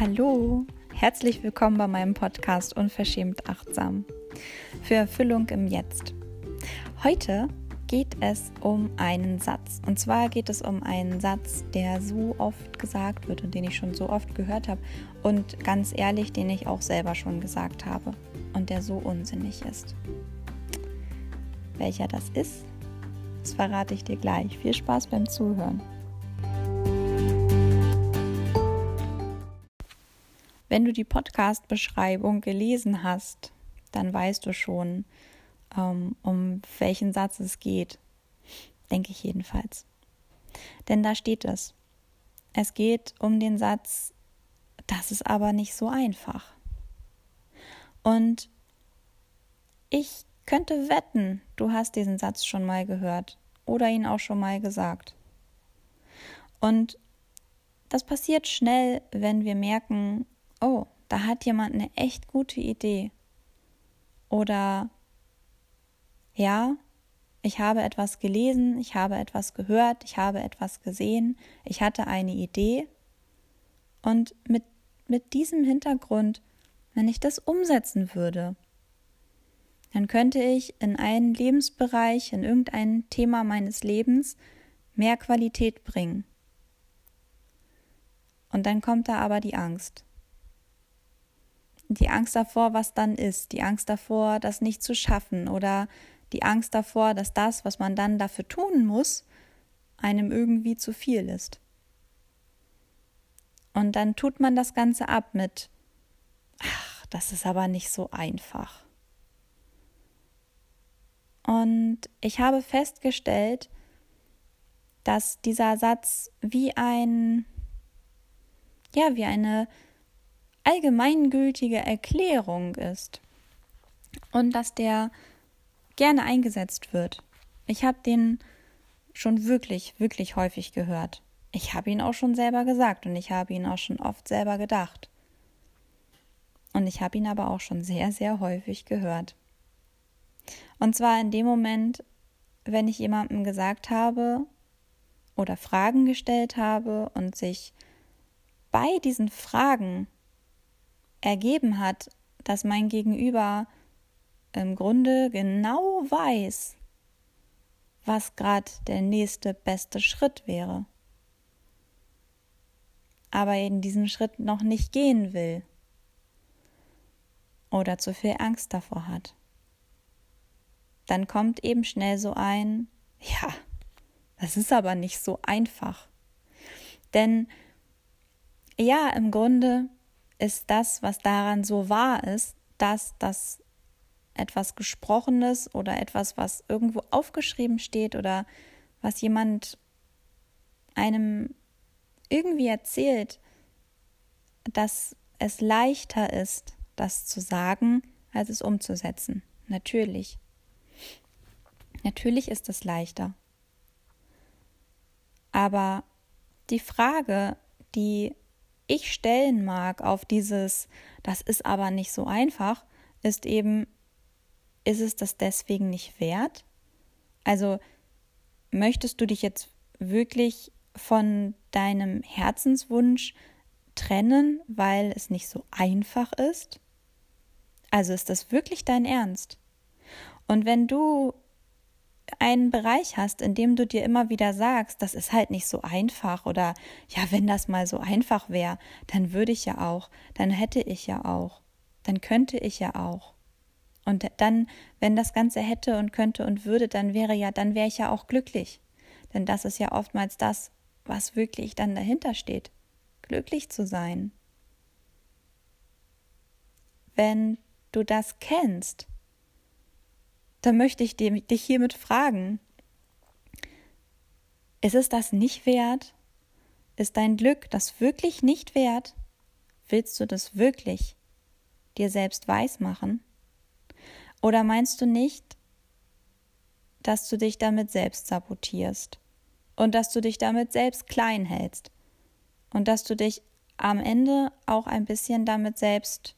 Hallo, herzlich willkommen bei meinem Podcast Unverschämt Achtsam für Erfüllung im Jetzt. Heute geht es um einen Satz. Und zwar geht es um einen Satz, der so oft gesagt wird und den ich schon so oft gehört habe und ganz ehrlich, den ich auch selber schon gesagt habe und der so unsinnig ist. Welcher das ist, das verrate ich dir gleich. Viel Spaß beim Zuhören. Wenn du die Podcast-Beschreibung gelesen hast, dann weißt du schon, ähm, um welchen Satz es geht. Denke ich jedenfalls. Denn da steht es. Es geht um den Satz, das ist aber nicht so einfach. Und ich könnte wetten, du hast diesen Satz schon mal gehört oder ihn auch schon mal gesagt. Und das passiert schnell, wenn wir merken, oh, da hat jemand eine echt gute Idee. Oder ja, ich habe etwas gelesen, ich habe etwas gehört, ich habe etwas gesehen, ich hatte eine Idee. Und mit, mit diesem Hintergrund, wenn ich das umsetzen würde, dann könnte ich in einen Lebensbereich, in irgendein Thema meines Lebens mehr Qualität bringen. Und dann kommt da aber die Angst die Angst davor, was dann ist, die Angst davor, das nicht zu schaffen oder die Angst davor, dass das, was man dann dafür tun muss, einem irgendwie zu viel ist. Und dann tut man das Ganze ab mit, ach, das ist aber nicht so einfach. Und ich habe festgestellt, dass dieser Satz wie ein, ja, wie eine allgemeingültige Erklärung ist und dass der gerne eingesetzt wird. Ich habe den schon wirklich, wirklich häufig gehört. Ich habe ihn auch schon selber gesagt und ich habe ihn auch schon oft selber gedacht. Und ich habe ihn aber auch schon sehr, sehr häufig gehört. Und zwar in dem Moment, wenn ich jemandem gesagt habe oder Fragen gestellt habe und sich bei diesen Fragen ergeben hat, dass mein Gegenüber im Grunde genau weiß, was gerade der nächste beste Schritt wäre, aber in diesen Schritt noch nicht gehen will oder zu viel Angst davor hat. Dann kommt eben schnell so ein, ja, das ist aber nicht so einfach. Denn ja, im Grunde ist das, was daran so wahr ist, dass das etwas Gesprochenes oder etwas, was irgendwo aufgeschrieben steht oder was jemand einem irgendwie erzählt, dass es leichter ist, das zu sagen, als es umzusetzen. Natürlich. Natürlich ist es leichter. Aber die Frage, die ich stellen mag auf dieses, das ist aber nicht so einfach, ist eben, ist es das deswegen nicht wert? Also möchtest du dich jetzt wirklich von deinem Herzenswunsch trennen, weil es nicht so einfach ist? Also ist das wirklich dein Ernst? Und wenn du einen Bereich hast, in dem du dir immer wieder sagst, das ist halt nicht so einfach oder ja, wenn das mal so einfach wäre, dann würde ich ja auch, dann hätte ich ja auch, dann könnte ich ja auch. Und dann, wenn das Ganze hätte und könnte und würde, dann wäre ja, dann wäre ich ja auch glücklich. Denn das ist ja oftmals das, was wirklich dann dahinter steht. Glücklich zu sein. Wenn du das kennst, dann möchte ich dich hiermit fragen, ist es das nicht wert? Ist dein Glück das wirklich nicht wert? Willst du das wirklich dir selbst weismachen? Oder meinst du nicht, dass du dich damit selbst sabotierst und dass du dich damit selbst klein hältst und dass du dich am Ende auch ein bisschen damit selbst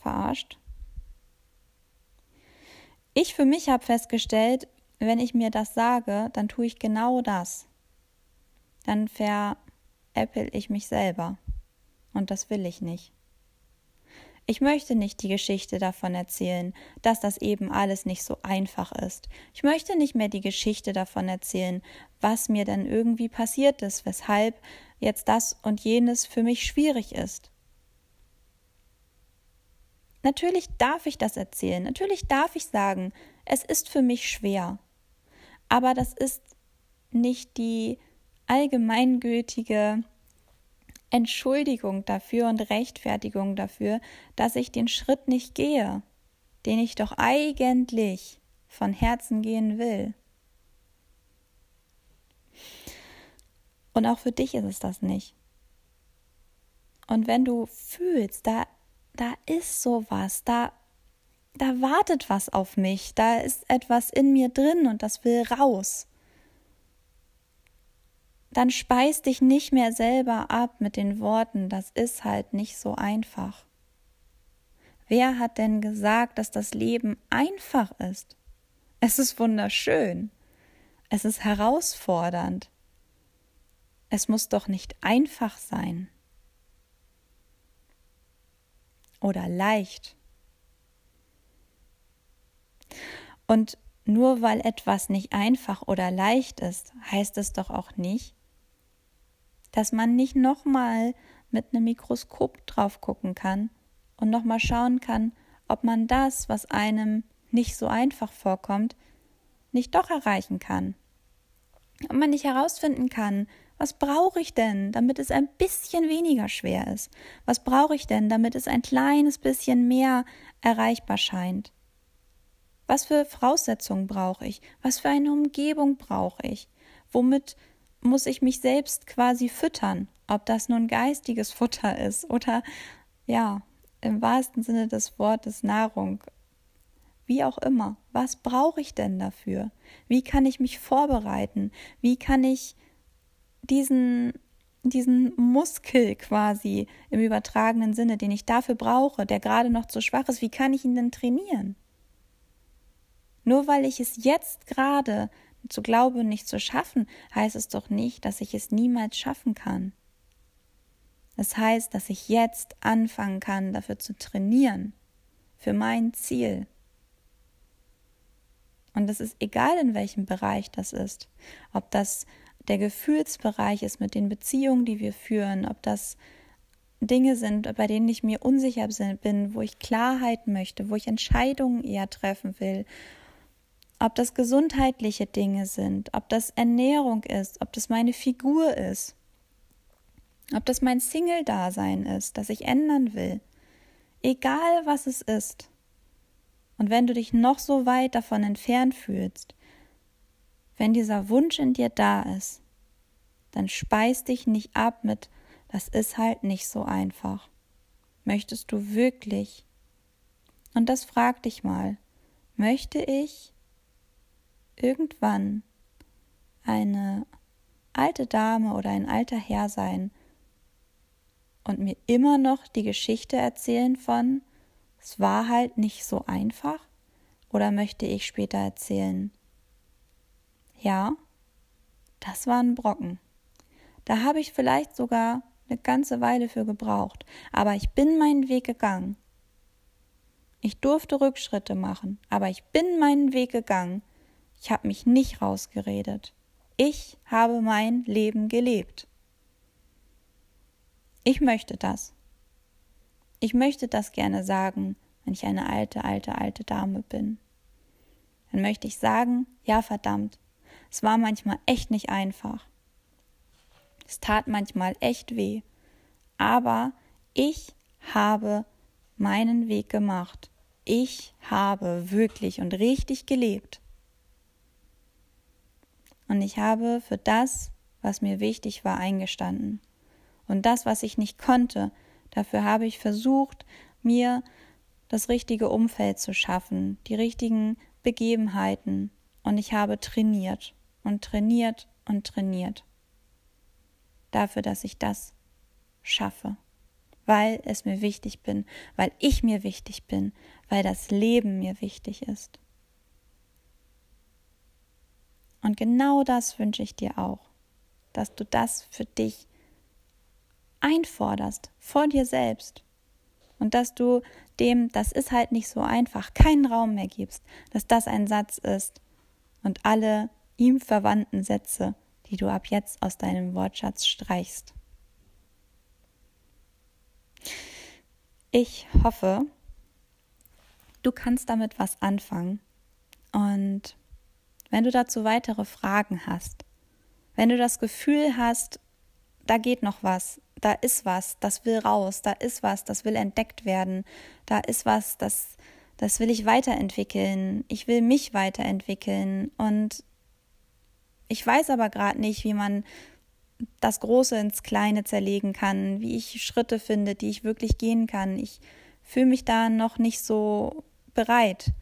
verarscht? Ich für mich habe festgestellt, wenn ich mir das sage, dann tue ich genau das. Dann veräpple ich mich selber. Und das will ich nicht. Ich möchte nicht die Geschichte davon erzählen, dass das eben alles nicht so einfach ist. Ich möchte nicht mehr die Geschichte davon erzählen, was mir dann irgendwie passiert ist, weshalb jetzt das und jenes für mich schwierig ist. Natürlich darf ich das erzählen, natürlich darf ich sagen, es ist für mich schwer. Aber das ist nicht die allgemeingültige Entschuldigung dafür und Rechtfertigung dafür, dass ich den Schritt nicht gehe, den ich doch eigentlich von Herzen gehen will. Und auch für dich ist es das nicht. Und wenn du fühlst, da, da ist sowas, da, da wartet was auf mich, da ist etwas in mir drin und das will raus, dann speist dich nicht mehr selber ab mit den Worten, das ist halt nicht so einfach. Wer hat denn gesagt, dass das Leben einfach ist? Es ist wunderschön. Es ist herausfordernd. Es muss doch nicht einfach sein. Oder leicht. Und nur weil etwas nicht einfach oder leicht ist, heißt es doch auch nicht, dass man nicht nochmal mit einem Mikroskop drauf gucken kann und nochmal schauen kann, ob man das, was einem nicht so einfach vorkommt, nicht doch erreichen kann. Ob man nicht herausfinden kann, was brauche ich denn, damit es ein bisschen weniger schwer ist? Was brauche ich denn, damit es ein kleines bisschen mehr erreichbar scheint? Was für Voraussetzungen brauche ich? Was für eine Umgebung brauche ich? Womit muss ich mich selbst quasi füttern, ob das nun geistiges Futter ist oder ja, im wahrsten Sinne des Wortes Nahrung. Wie auch immer, was brauche ich denn dafür? Wie kann ich mich vorbereiten? Wie kann ich diesen diesen Muskel quasi im übertragenen Sinne, den ich dafür brauche, der gerade noch zu schwach ist, wie kann ich ihn denn trainieren? Nur weil ich es jetzt gerade zu glauben, nicht zu schaffen, heißt es doch nicht, dass ich es niemals schaffen kann. Es das heißt, dass ich jetzt anfangen kann, dafür zu trainieren, für mein Ziel. Und es ist egal, in welchem Bereich das ist. Ob das der Gefühlsbereich ist mit den Beziehungen, die wir führen, ob das Dinge sind, bei denen ich mir unsicher bin, wo ich Klarheit möchte, wo ich Entscheidungen eher treffen will, ob das gesundheitliche Dinge sind, ob das Ernährung ist, ob das meine Figur ist, ob das mein Single-Dasein ist, das ich ändern will. Egal was es ist. Und wenn du dich noch so weit davon entfernt fühlst, wenn dieser Wunsch in dir da ist, dann speis dich nicht ab mit, das ist halt nicht so einfach. Möchtest du wirklich? Und das frag dich mal, möchte ich irgendwann eine alte Dame oder ein alter Herr sein und mir immer noch die Geschichte erzählen von, es war halt nicht so einfach? Oder möchte ich später erzählen, ja, das war ein Brocken. Da habe ich vielleicht sogar eine ganze Weile für gebraucht, aber ich bin meinen Weg gegangen. Ich durfte Rückschritte machen, aber ich bin meinen Weg gegangen ich habe mich nicht rausgeredet. Ich habe mein Leben gelebt. Ich möchte das. Ich möchte das gerne sagen, wenn ich eine alte, alte, alte Dame bin. Dann möchte ich sagen, ja verdammt, es war manchmal echt nicht einfach. Es tat manchmal echt weh. Aber ich habe meinen Weg gemacht. Ich habe wirklich und richtig gelebt. Und ich habe für das, was mir wichtig war, eingestanden. Und das, was ich nicht konnte, dafür habe ich versucht, mir das richtige Umfeld zu schaffen, die richtigen Begebenheiten. Und ich habe trainiert und trainiert und trainiert. Dafür, dass ich das schaffe. Weil es mir wichtig bin, weil ich mir wichtig bin, weil das Leben mir wichtig ist. Und genau das wünsche ich dir auch, dass du das für dich einforderst vor dir selbst und dass du dem, das ist halt nicht so einfach, keinen Raum mehr gibst, dass das ein Satz ist und alle ihm verwandten Sätze, die du ab jetzt aus deinem Wortschatz streichst. Ich hoffe, du kannst damit was anfangen und wenn du dazu weitere Fragen hast, wenn du das Gefühl hast, da geht noch was, da ist was, das will raus, da ist was, das will entdeckt werden, da ist was, das, das will ich weiterentwickeln, ich will mich weiterentwickeln und ich weiß aber gerade nicht, wie man das Große ins Kleine zerlegen kann, wie ich Schritte finde, die ich wirklich gehen kann. Ich fühle mich da noch nicht so bereit.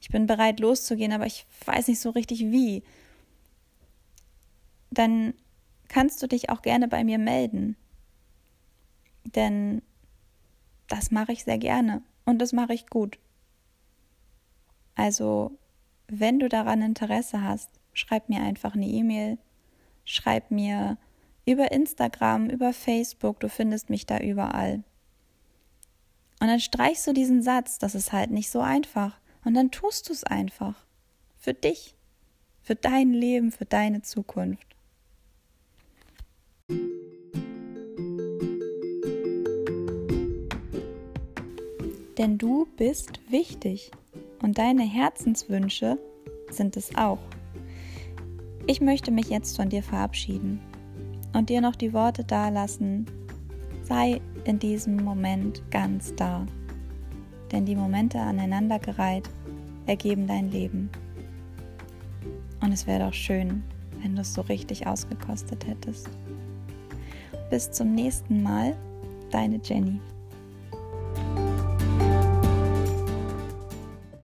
Ich bin bereit loszugehen, aber ich weiß nicht so richtig wie. Dann kannst du dich auch gerne bei mir melden. Denn das mache ich sehr gerne und das mache ich gut. Also, wenn du daran Interesse hast, schreib mir einfach eine E-Mail, schreib mir über Instagram, über Facebook, du findest mich da überall. Und dann streichst du diesen Satz, das ist halt nicht so einfach. Und dann tust du es einfach. Für dich, für dein Leben, für deine Zukunft. Denn du bist wichtig und deine Herzenswünsche sind es auch. Ich möchte mich jetzt von dir verabschieden und dir noch die Worte dalassen, sei in diesem Moment ganz da. Denn die Momente aneinandergereiht ergeben dein Leben. Und es wäre doch schön, wenn du es so richtig ausgekostet hättest. Bis zum nächsten Mal, deine Jenny.